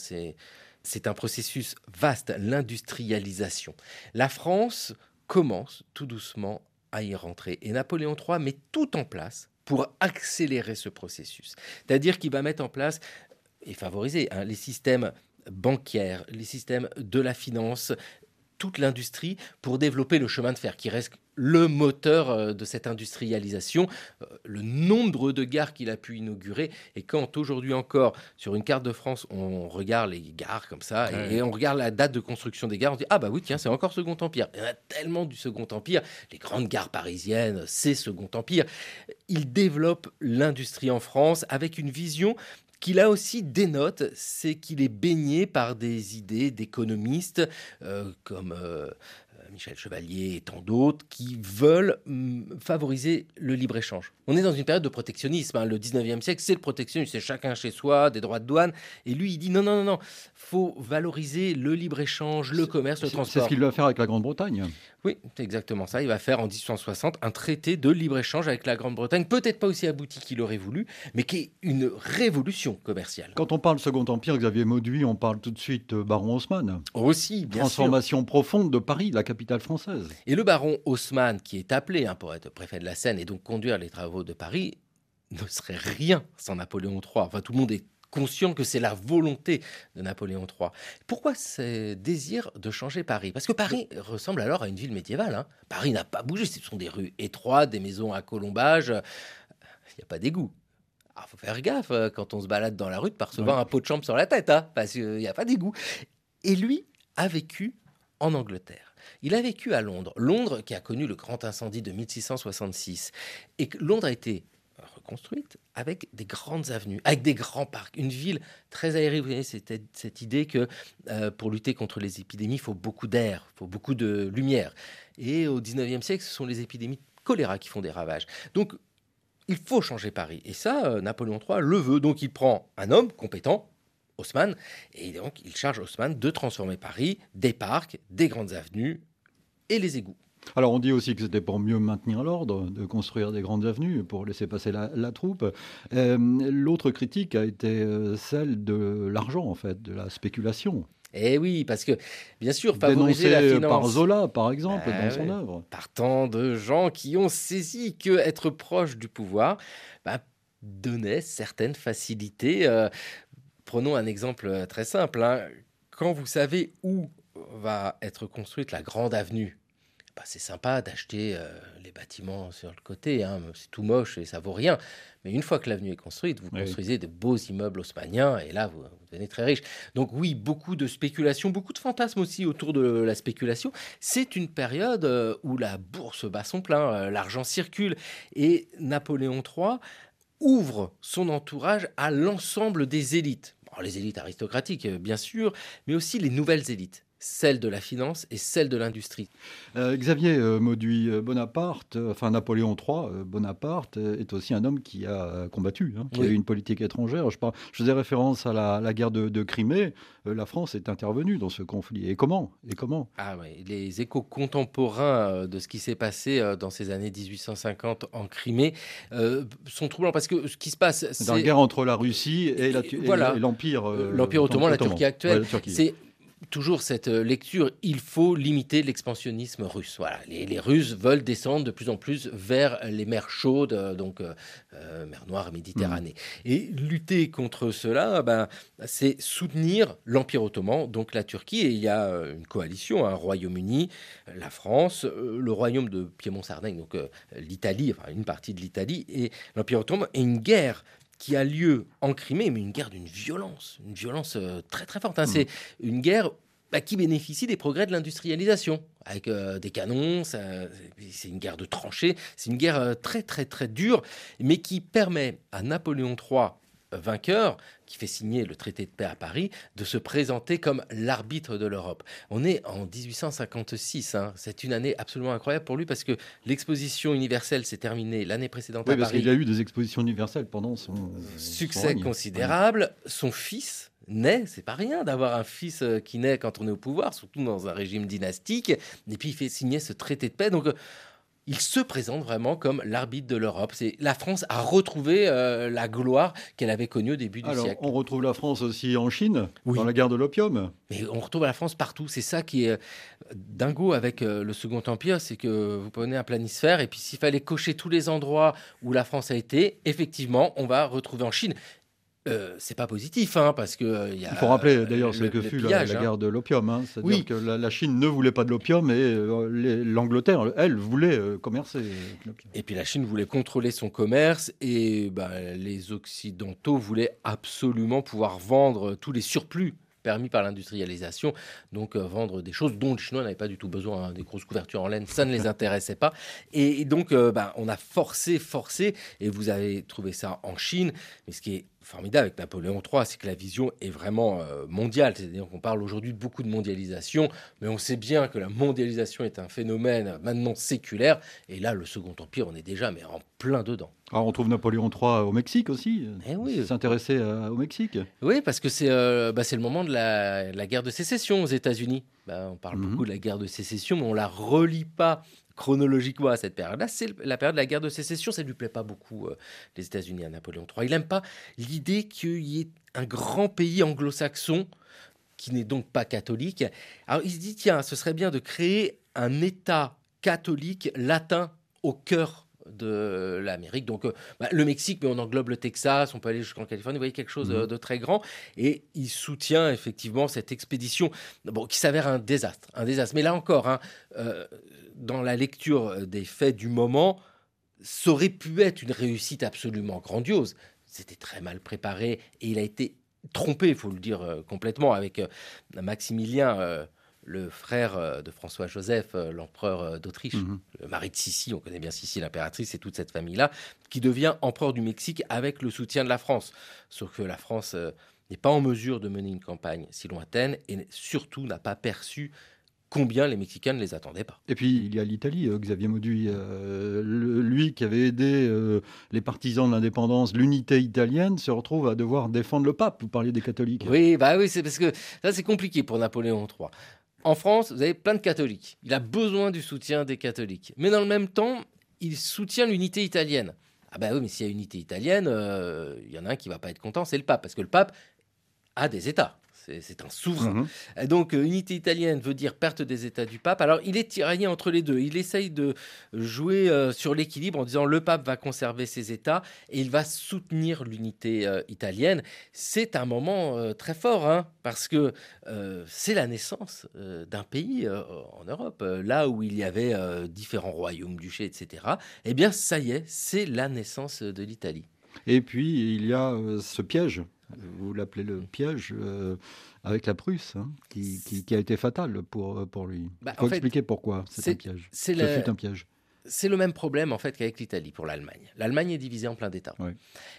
C'est un processus vaste, l'industrialisation. La France commence tout doucement à y rentrer. Et Napoléon III met tout en place pour accélérer ce processus. C'est-à-dire qu'il va mettre en place et favoriser hein, les systèmes bancaires, les systèmes de la finance, toute l'industrie pour développer le chemin de fer, qui reste le moteur euh, de cette industrialisation, euh, le nombre de gares qu'il a pu inaugurer. Et quand aujourd'hui encore, sur une carte de France, on regarde les gares comme ça, et, on regarde la date de construction des gares, on dit, ah bah oui, tiens, c'est encore Second Empire. Il y en a tellement du Second Empire, les grandes gares parisiennes, c'est Second Empire. Il développe l'industrie en France avec une vision qui là aussi dénote, c'est qu'il est baigné par des idées d'économistes euh, comme euh, Michel Chevalier et tant d'autres qui veulent mm, favoriser le libre-échange. On est dans une période de protectionnisme. Hein. Le 19e siècle, c'est le protectionnisme, c'est chacun chez soi, des droits de douane. Et lui, il dit non, non, non, non, faut valoriser le libre-échange, le commerce, le transport. C'est ce qu'il va faire avec la Grande-Bretagne. Oui, c'est exactement ça. Il va faire en 1860 un traité de libre-échange avec la Grande-Bretagne, peut-être pas aussi abouti qu'il aurait voulu, mais qui est une révolution commerciale. Quand on parle Second Empire, Xavier Mauduit, on parle tout de suite euh, baron Haussmann. Aussi, bien Transformation profonde de Paris, la capitale française. Et le baron Haussmann, qui est appelé hein, pour être préfet de la Seine et donc conduire les travaux de Paris, ne serait rien sans Napoléon III. Enfin, tout le monde est conscient que c'est la volonté de Napoléon III. Pourquoi ce désir de changer Paris? Parce que Paris ressemble alors à une ville médiévale. Hein. Paris n'a pas bougé, ce sont des rues étroites, des maisons à colombage, il n'y a pas d'égout. Il faut faire gaffe euh, quand on se balade dans la rue de percevoir un pot de chambre sur la tête, hein, parce qu'il n'y a pas d'égout. Et lui a vécu en Angleterre. Il a vécu à Londres. Londres qui a connu le grand incendie de 1666. Et Londres a été construite avec des grandes avenues, avec des grands parcs, une ville très aérée. Vous voyez, c'était cette idée que euh, pour lutter contre les épidémies, il faut beaucoup d'air, il faut beaucoup de lumière. Et au 19e siècle, ce sont les épidémies de choléra qui font des ravages. Donc, il faut changer Paris. Et ça, euh, Napoléon III le veut. Donc, il prend un homme compétent, Haussmann, et donc il charge Haussmann de transformer Paris, des parcs, des grandes avenues et les égouts. Alors on dit aussi que c'était pour mieux maintenir l'ordre, de construire des grandes avenues, pour laisser passer la, troupe. Euh, l'autre critique a été euh, celle de l'argent, en fait, de la spéculation. Eh oui, parce que bien sûr, favoriser la finance. par Zola, par exemple, dans son bah œuvre. Par tant de gens qui ont saisi que être proche du pouvoir bah, donnait certaines facilités. Euh, prenons un exemple très simple. Hein. Quand vous savez où va être construite la grande avenue bah, c'est sympa d'acheter euh, les bâtiments sur le côté, hein, c'est tout moche et ça vaut rien. Mais une fois que l'avenue est construite, vous construisez de beaux immeubles haussmanniens et là, vous, devenez très riche. Donc oui, beaucoup de spéculation, beaucoup de fantasmes aussi autour de la spéculation. C'est une période euh, où la bourse bat son plein, euh, l'argent circule et Napoléon III ouvre son entourage à l'ensemble des élites. les élites aristocratiques, bien sûr, mais aussi les nouvelles élites celle de la finance et celle de l'industrie. Euh, Xavier euh, Mauduit euh, Bonaparte, enfin Napoléon III Bonaparte est aussi un homme qui a combattu, hein, qui a eu une politique étrangère. Je, je faisais référence à la, guerre de, Crimée. la France est intervenue dans ce conflit. Et comment? Et comment? Ah oui, les échos contemporains de ce qui s'est passé dans ces années 1850 en Crimée sont troublants parce que ce qui se passe, c'est dans la guerre entre la Russie et l'empire, l'empire ottoman, la Turquie actuelle. c'est toujours cette euh, lecture, il faut limiter l'expansionnisme russe. Voilà, les, Russes veulent descendre de plus en plus vers les mers chaudes, euh, donc euh, mer Noire, Méditerranée. Mmh. Et lutter contre cela, ben, c'est soutenir l'Empire ottoman, donc la Turquie. Et il y a une coalition, un Royaume-Uni, la France, le Royaume de Piémont-Sardaigne, donc l'Italie, enfin une partie de l'Italie, et l'Empire ottoman, et une guerre qui a lieu en Crimée, mais une guerre d'une violence, une violence euh, très très forte. Hein. Mm. C'est une guerre bah, qui bénéficie des progrès de l'industrialisation, avec euh, des canons, c'est une guerre de tranchées, c'est une guerre euh, très très très dure, mais qui permet à Napoléon III vainqueur, qui fait signer le traité de paix à Paris, de se présenter comme l'arbitre de l'Europe. On est en 1856. Hein. C'est une année absolument incroyable pour lui parce que l'exposition universelle s'est terminée l'année précédente oui, à parce Paris. Il a eu des expositions universelles pendant son succès considérable. Son fils naît, c'est pas rien d'avoir un fils euh, qui naît quand on est au pouvoir, surtout dans un régime dynastique. Et puis il fait signer ce traité de paix. Donc il se présente vraiment comme l'arbitre de l'Europe. C'est la France a retrouvé euh, la gloire qu'elle avait connue au début du Alors, siècle. On retrouve la France aussi en Chine, dans la guerre de l'opium. Mais on retrouve la France partout. C'est ça qui est euh, dingo avec euh, le Second Empire, c'est que vous prenez un planisphère et puis s'il fallait cocher tous les endroits où la France a été, effectivement, on va retrouver en Chine. Euh, c'est pas positif, hein, parce que euh, il faut rappeler d'ailleurs ce que fut la, hein. guerre de l'opium. Hein. C'est-à-dire que la, Chine ne voulait pas de l'opium et euh, l'Angleterre, elle, voulait commercer. Et puis la Chine voulait contrôler son commerce et bah, les Occidentaux voulaient absolument pouvoir vendre tous les surplus permis par l'industrialisation, donc vendre des choses dont les Chinois n'avaient pas du tout besoin, des grosses couvertures en laine, ça ne les intéressait pas. Et, donc, bah, on a forcé, forcé, et vous avez trouvé ça en Chine, mais ce qui est formidable avec Napoléon III, c'est que la vision est vraiment euh, mondiale. C'est-à-dire qu'on parle aujourd'hui de beaucoup de mondialisation, mais on sait bien que la mondialisation est un phénomène maintenant séculaire. Et là, le Second Empire, on est déjà mais en plein dedans. Alors on trouve Napoléon III au Mexique aussi. Eh oui. S'intéresser au Mexique. Oui, parce que c'est euh, bah, le moment de la, guerre de sécession aux États-Unis. Bah, on parle mhm. beaucoup de la guerre de sécession, mais on la relie pas chronologiquement à cette période-là, c'est la période de la guerre de sécession. Ça ne lui plaît pas beaucoup, euh, les États-Unis à Napoléon III. Il n'aime pas l'idée qu'il y ait un grand pays anglo-saxon qui n'est donc pas catholique. Alors il se dit, tiens, ce serait bien de créer un État catholique latin au cœur de l'Amérique. Donc, euh, bah, le Mexique, mais on englobe le Texas, on peut aller jusqu'en Californie. Vous voyez quelque chose euh, mhm. de, très grand. Et il soutient effectivement cette expédition, bon, qui s'avère un désastre, un désastre. Mais là encore, hein, euh, dans la lecture des faits du moment, ça aurait pu être une réussite absolument grandiose. C'était très mal préparé et il a été trompé, il faut le dire complètement, avec Maximilien le frère euh, de François-Joseph, euh, l'empereur euh, d'Autriche, mhm. le mari de Sissi, on connaît bien Sissi, l'impératrice, et toute cette famille-là, qui devient empereur du Mexique avec le soutien de la France. Sauf que la France n'est pas en mesure de mener une campagne si lointaine et surtout n'a pas perçu combien les Mexicains ne les attendaient pas. Et puis il y a l'Italie, Xavier Mauduit, lui qui avait aidé les partisans de l'indépendance, l'unité italienne, se retrouve à devoir défendre le pape. Vous parliez des catholiques. Oui, bah oui, c'est parce que ça c'est compliqué pour Napoléon III. En France, vous avez plein de catholiques. Il a besoin du soutien des catholiques. Mais dans le même temps, il soutient l'unité italienne. Ah ben oui, mais s'il y a unité italienne, euh, il y en a un qui va pas être content, c'est le pape. Parce que le pape a des États c'est un souverain. Mhm. Donc, euh, unité italienne veut dire perte des États du pape. Alors, il est tiraillé entre les deux. Il essaye de jouer euh, sur l'équilibre en disant le pape va conserver ses États et il va soutenir l'unité euh, italienne. C'est un moment très fort, hein, parce que c'est la naissance d'un pays en Europe, là où il y avait différents royaumes, duchés, etc. Eh bien, ça y est, c'est la naissance de l'Italie. Et puis, il y a ce piège vous l'appelez le piège, euh, avec la Prusse, hein, qui, a été fatal pour, pour lui. Bah, Il faut expliquer pourquoi c'est un piège. C'est un piège. C'est le même problème en fait qu'avec l'Italie pour l'Allemagne. L'Allemagne est divisée en plein d'États.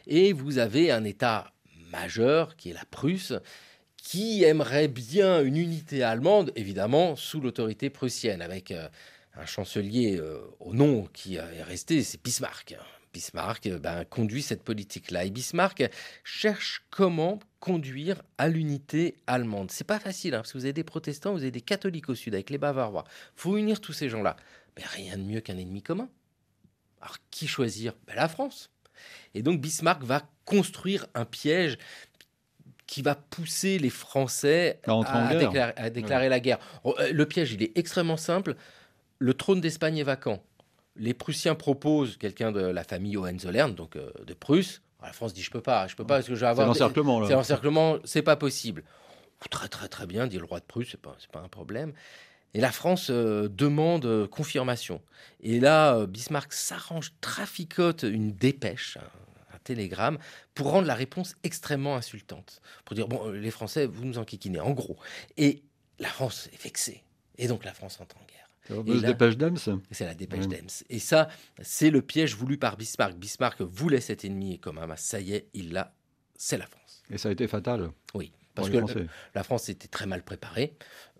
Et vous avez un État majeur qui est la Prusse, qui aimerait bien une unité allemande, évidemment sous l'autorité prussienne, avec euh, un chancelier euh, au nom qui est resté, c'est Bismarck. Bismarck euh, ben, conduit cette politique-là. Et Bismarck cherche comment conduire à l'unité allemande. C'est pas facile, hein, parce que vous avez des protestants, vous avez des catholiques au sud, avec les Bavarois. faut unir tous ces gens-là. Mais rien de mieux qu'un ennemi commun. Alors, qui choisir? Ben, La France. Et donc, Bismarck va construire un piège qui va pousser les Français à, déclarer, la guerre. Oh, euh, le piège, il est extrêmement simple. Le trône d'Espagne est vacant les Prussiens proposent quelqu'un de la famille Hohenzollern, donc euh, de Prusse. La France dit je peux pas, je peux pas parce que je vais avoir. C'est l'encerclement là. C'est l'encerclement, c'est pas possible. Très très très bien, dit le roi de Prusse, c'est pas pas un problème. Et la France euh, demande euh, confirmation. Et là, Bismarck s'arrange, traficote une dépêche, un, télégramme, pour rendre la réponse extrêmement insultante. Pour dire, bon, les Français, vous nous enquiquinez, en gros. Et la France est vexée. Et donc la France entre en guerre. C'est la dépêche d'Ems. C'est la dépêche d'Ems. Et ça, c'est le piège voulu par Bismarck. Bismarck voulait cet ennemi comme un ça y est, il l'a, c'est la France. Et ça a été fatal. Oui, parce que la France était très mal préparée.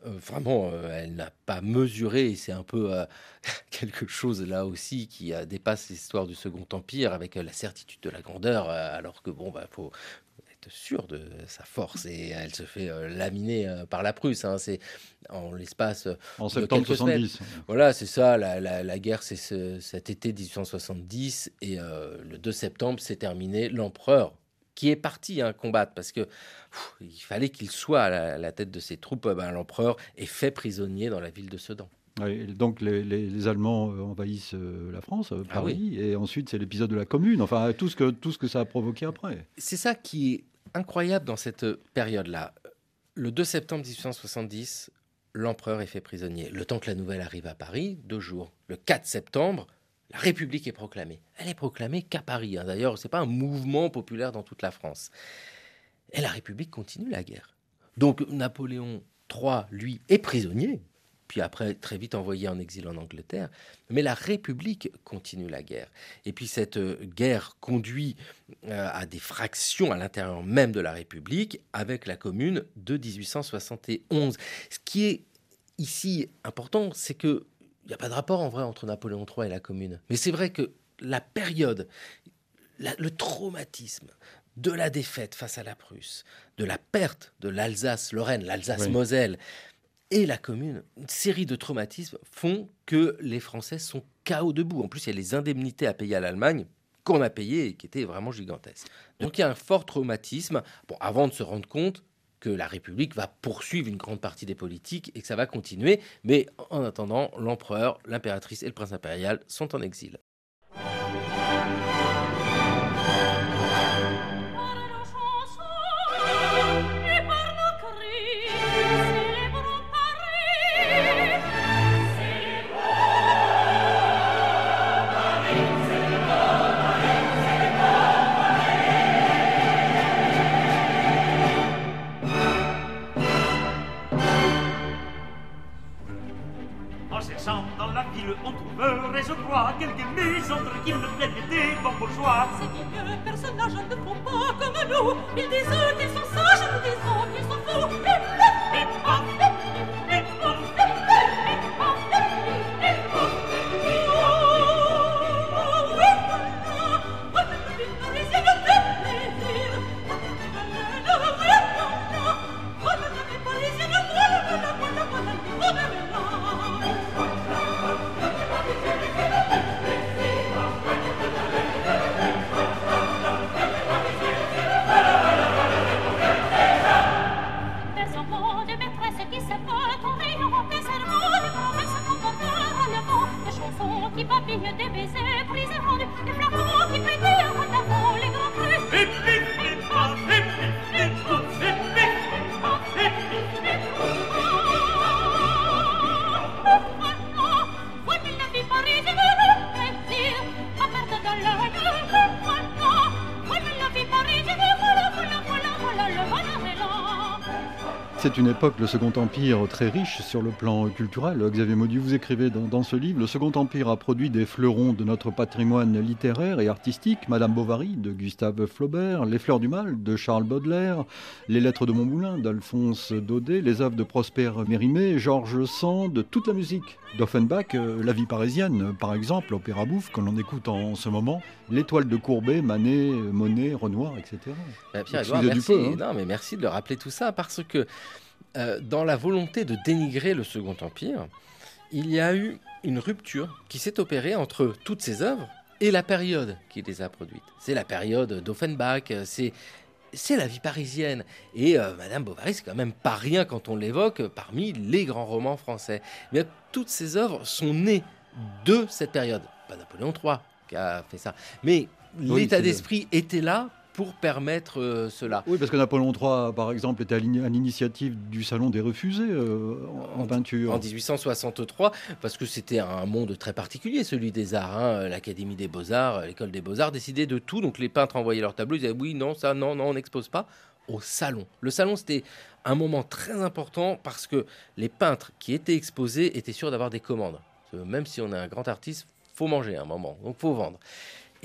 Euh, vraiment, euh, elle n'a pas mesuré, et c'est un peu euh, quelque chose là aussi qui dépasse l'histoire du Second Empire avec la certitude de la grandeur, alors que bon, bah, faut, sûre de sa force et elle se fait euh, laminer euh, par la Prusse. Hein. C'est en l'espace euh, en septembre 70. Voilà, c'est ça. La, guerre, c'est cet été 1870 et le 2 septembre, c'est terminé. L'empereur qui est parti hein, combattre parce que il fallait qu'il soit à la, tête de ses troupes. Ben, l'empereur est fait prisonnier dans la ville de Sedan. donc les, Allemands envahissent la France, ah Paris, et ensuite c'est l'épisode de la Commune, enfin tout ce, que, tout ce que ça a provoqué après. C'est ça qui incroyable dans cette période-là. Le 2 septembre 1870, l'empereur est fait prisonnier. Le temps que la nouvelle arrive à Paris, deux jours. Le 4 septembre, la République est proclamée. Elle est proclamée qu'à Paris. Hein. D'ailleurs, ce n'est pas un mouvement populaire dans toute la France. Et la République continue la guerre. Donc Napoléon III, lui, est prisonnier. Puis après très vite envoyé en exil en Angleterre. Mais la République continue la guerre. Et puis cette euh, guerre conduit euh, à des fractions à l'intérieur même de la République avec la Commune de 1871. Ce qui est ici important, c'est que il n'y a pas de rapport en vrai entre Napoléon III et la Commune. Mais c'est vrai que la période, le traumatisme de la défaite face à la Prusse, de la perte de l'Alsace-Lorraine, l'Alsace-Moselle et la Commune, une série de traumatismes font que les Français sont chaos debout. En plus, il y a les indemnités à payer à l'Allemagne qu'on a payées et qui étaient vraiment gigantesques. Donc il y a un fort traumatisme. Bon, avant de se rendre compte que la République va poursuivre une grande partie des politiques et que ça va continuer. Mais en attendant, l'empereur, l'impératrice et le prince impérial sont en exil. Une époque, le Second Empire, très riche sur le plan culturel. Xavier Maudy, vous écrivez dans, ce livre, le Second Empire a produit des fleurons de notre patrimoine littéraire et artistique, Madame Bovary de Gustave Flaubert, Les Fleurs du Mal de Charles Baudelaire, Les Lettres de Montmoulin d'Alphonse Daudet, les œuvres de Prosper Mérimée, Georges Sand, toute la musique d'Offenbach, euh, La vie parisienne, par exemple, Opéra Bouffe, que l'on écoute en, ce moment, L'étoile de Courbet, Manet, Monet, Renoir, etc. Bah, Pierre-Edouard, merci. Hein. Non, mais merci de le rappeler tout ça, parce que euh, dans la volonté de dénigrer le Second Empire, il y a eu une rupture qui s'est opérée entre toutes ces œuvres et la période qui les a produites. C'est la période d'Offenbach, c'est c'est la vie parisienne. Et euh, Madame Bovary, c'est quand même pas rien quand on l'évoque parmi les grands romans français. Mais toutes ces œuvres sont nées de cette période. Pas Napoléon III qui a fait ça, mais l'état d'esprit était là pour permettre euh, cela. Oui, parce que Napoléon III, par exemple, était à l'initiative du Salon des Refusés euh, en, peinture. En 1863, parce que c'était un monde très particulier, celui des arts. Hein, L'Académie des Beaux-Arts, l'École des Beaux-Arts décidait de tout. Donc les peintres envoyaient leurs tableaux, ils disaient oui, non, ça, non, non, on n'expose pas. Au salon. Le salon, c'était un moment très important parce que les peintres qui étaient exposés étaient sûrs d'avoir des commandes. Même si on est un grand artiste, faut manger à un moment, donc faut vendre.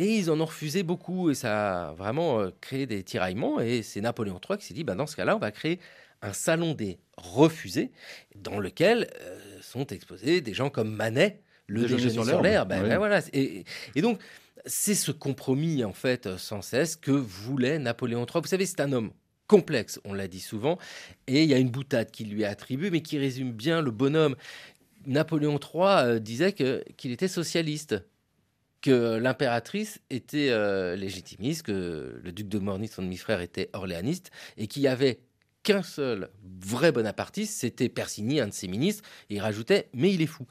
Et ils en ont refusé beaucoup et ça a vraiment euh, créé des tiraillements. Et c'est Napoléon III qui s'est dit, bah, dans ce cas-là, on va créer un salon des refusés dans lequel euh, sont exposés des gens comme Manet, le déjeuner, sur l'air. Ben, voilà. Et, donc, c'est ce compromis, en fait, sans cesse que voulait Napoléon III. Vous savez, c'est un homme complexe, on l'a dit souvent, et il y a une boutade qui lui est attribuée, mais qui résume bien le bonhomme. Napoléon III euh, disait qu'il était socialiste que l'impératrice était euh, légitimiste, que le duc de Morny, son demi-frère, était orléaniste, et qu'il y avait qu'un seul vrai bonapartiste, c'était Persigny, un de ses ministres, et il rajoutait « mais il est fou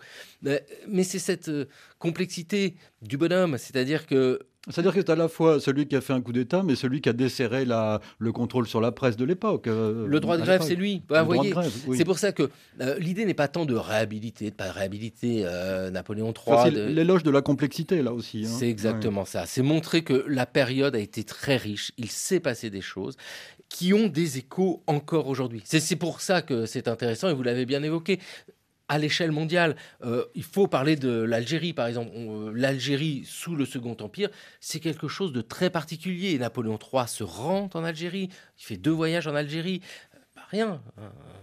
euh, ». Mais c'est cette euh, complexité du bonhomme, c'est-à-dire que c'est-à-dire que c'est à la fois celui qui a fait un coup d'État, mais celui qui a desserré la, le contrôle sur la presse de l'époque. Euh, le droit de grève, c'est lui. Bah, voyez, C'est pour ça que euh, l'idée n'est pas tant de réhabiliter, de pas réhabiliter euh, Napoléon III. c'est l'éloge de la complexité, là aussi. Hein. C'est exactement ça. C'est montrer que la période a été très riche. Il s'est passé des choses qui ont des échos encore aujourd'hui. C'est pour ça que c'est intéressant, et vous l'avez bien évoqué à l'échelle mondiale. Euh, il faut parler de l'Algérie, par exemple. Euh, L'Algérie sous le Second Empire, c'est quelque chose de très particulier. Napoléon III se rend en Algérie, il fait deux voyages en Algérie. Pas rien,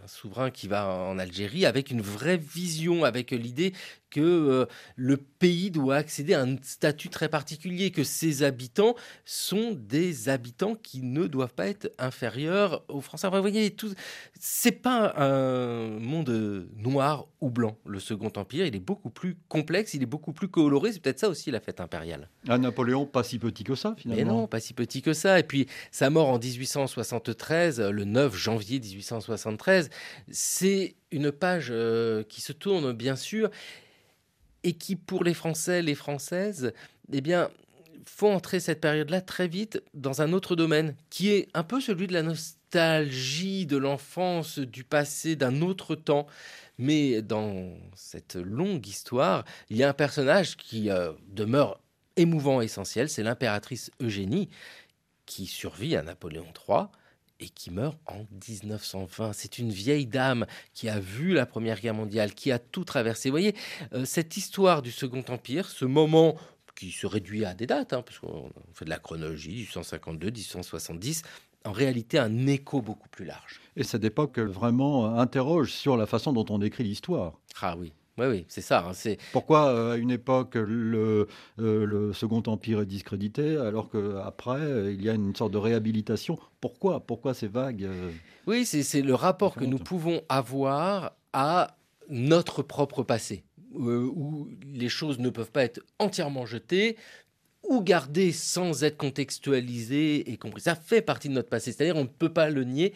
un souverain qui va en Algérie avec une vraie vision, avec l'idée que euh, le pays doit accéder à un statut très particulier, que ses habitants sont des habitants qui ne doivent pas être inférieurs aux Français. Enfin, vous voyez, tout, c'est pas un monde noir ou blanc, le Second Empire. Il est beaucoup plus complexe, il est beaucoup plus coloré. C'est peut-être ça aussi la fête impériale. Un Napoléon pas si petit que ça, finalement. Mais non, pas si petit que ça. Et puis, sa mort en 1873, le 9 janvier 1873, c'est une page euh, qui se tourne, bien sûr, et qui, pour les Français, les Françaises, eh bien, faut entrer cette période-là très vite dans un autre domaine, qui est un peu celui de la nostalgie de l'enfance, du passé, d'un autre temps. Mais dans cette longue histoire, il y a un personnage qui euh, demeure émouvant, essentiel, c'est l'impératrice Eugénie, qui survit à Napoléon III et qui meurt en 1920. C'est une vieille dame qui a vu la Première Guerre mondiale, qui a tout traversé. Vous voyez, euh, cette histoire du Second Empire, ce moment qui se réduit à des dates, hein, parce qu'on fait de la chronologie, 1852, 1870, en réalité un écho beaucoup plus large. Et cette époque vraiment interroge sur la façon dont on écrit l'histoire. Ah oui, oui, oui, c'est ça. hein, c'est Pourquoi euh, à une époque le, euh, le Second Empire est discrédité alors qu'après euh, il y a une sorte de réhabilitation? Pourquoi? Pourquoi ces vagues euh, Oui, c'est c'est le rapport que nous pouvons avoir à notre propre passé, où les choses ne peuvent pas être entièrement jetées ou gardées sans être contextualisées et comprises. Ça fait partie de notre passé, c'est-à-dire on ne peut pas le nier.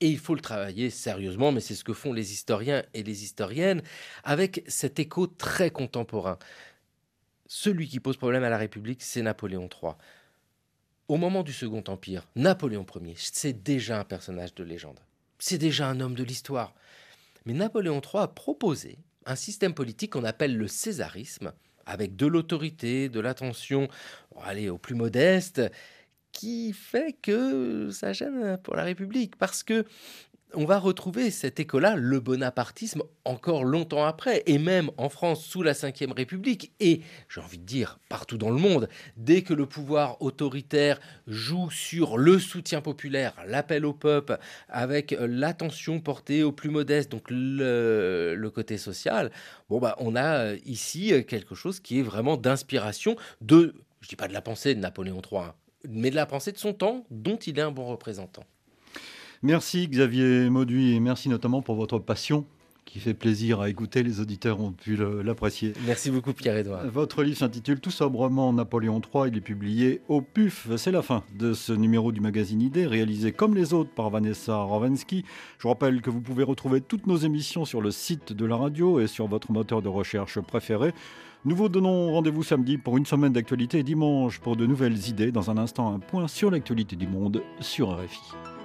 Et il faut le travailler sérieusement, mais c'est ce que font les historiens et les historiennes, avec cet écho très contemporain. Celui qui pose problème à la République, c'est Napoléon III. Au moment du Second Empire, Napoléon Ier, c'est déjà un personnage de légende. C'est déjà un homme de l'histoire. Mais Napoléon III a proposé un système politique qu'on appelle le césarisme, avec de l'autorité, de l'attention, allez, au plus modeste, qui fait que ça gêne pour la République. Parce que on va retrouver cet écho-là, le bonapartisme, encore longtemps après, et même en France sous la Ve République, et j'ai envie de dire partout dans le monde, dès que le pouvoir autoritaire joue sur le soutien populaire, l'appel au peuple, avec l'attention portée aux plus modestes, donc le, côté social, bon bah on a euh, ici euh, quelque chose qui est vraiment d'inspiration de, je dis pas de la pensée de Napoléon III, mais de la pensée de son temps, dont il est un bon représentant. Merci Xavier Mauduit et merci notamment pour votre passion qui fait plaisir à écouter. Les auditeurs ont pu l'apprécier. Merci beaucoup Pierre-Edouard. Votre livre s'intitule tout sobrement Napoléon III. Il est publié au PUF. C'est la fin de ce numéro du magazine Idée, réalisé comme les autres par Vanessa Rovensky. Je vous rappelle que vous pouvez retrouver toutes nos émissions sur le site de la radio et sur votre moteur de recherche préféré. Nous vous donnons rendez-vous samedi pour une semaine d'actualité et dimanche pour de nouvelles idées. Dans un instant, un point sur l'actualité du monde sur RFI.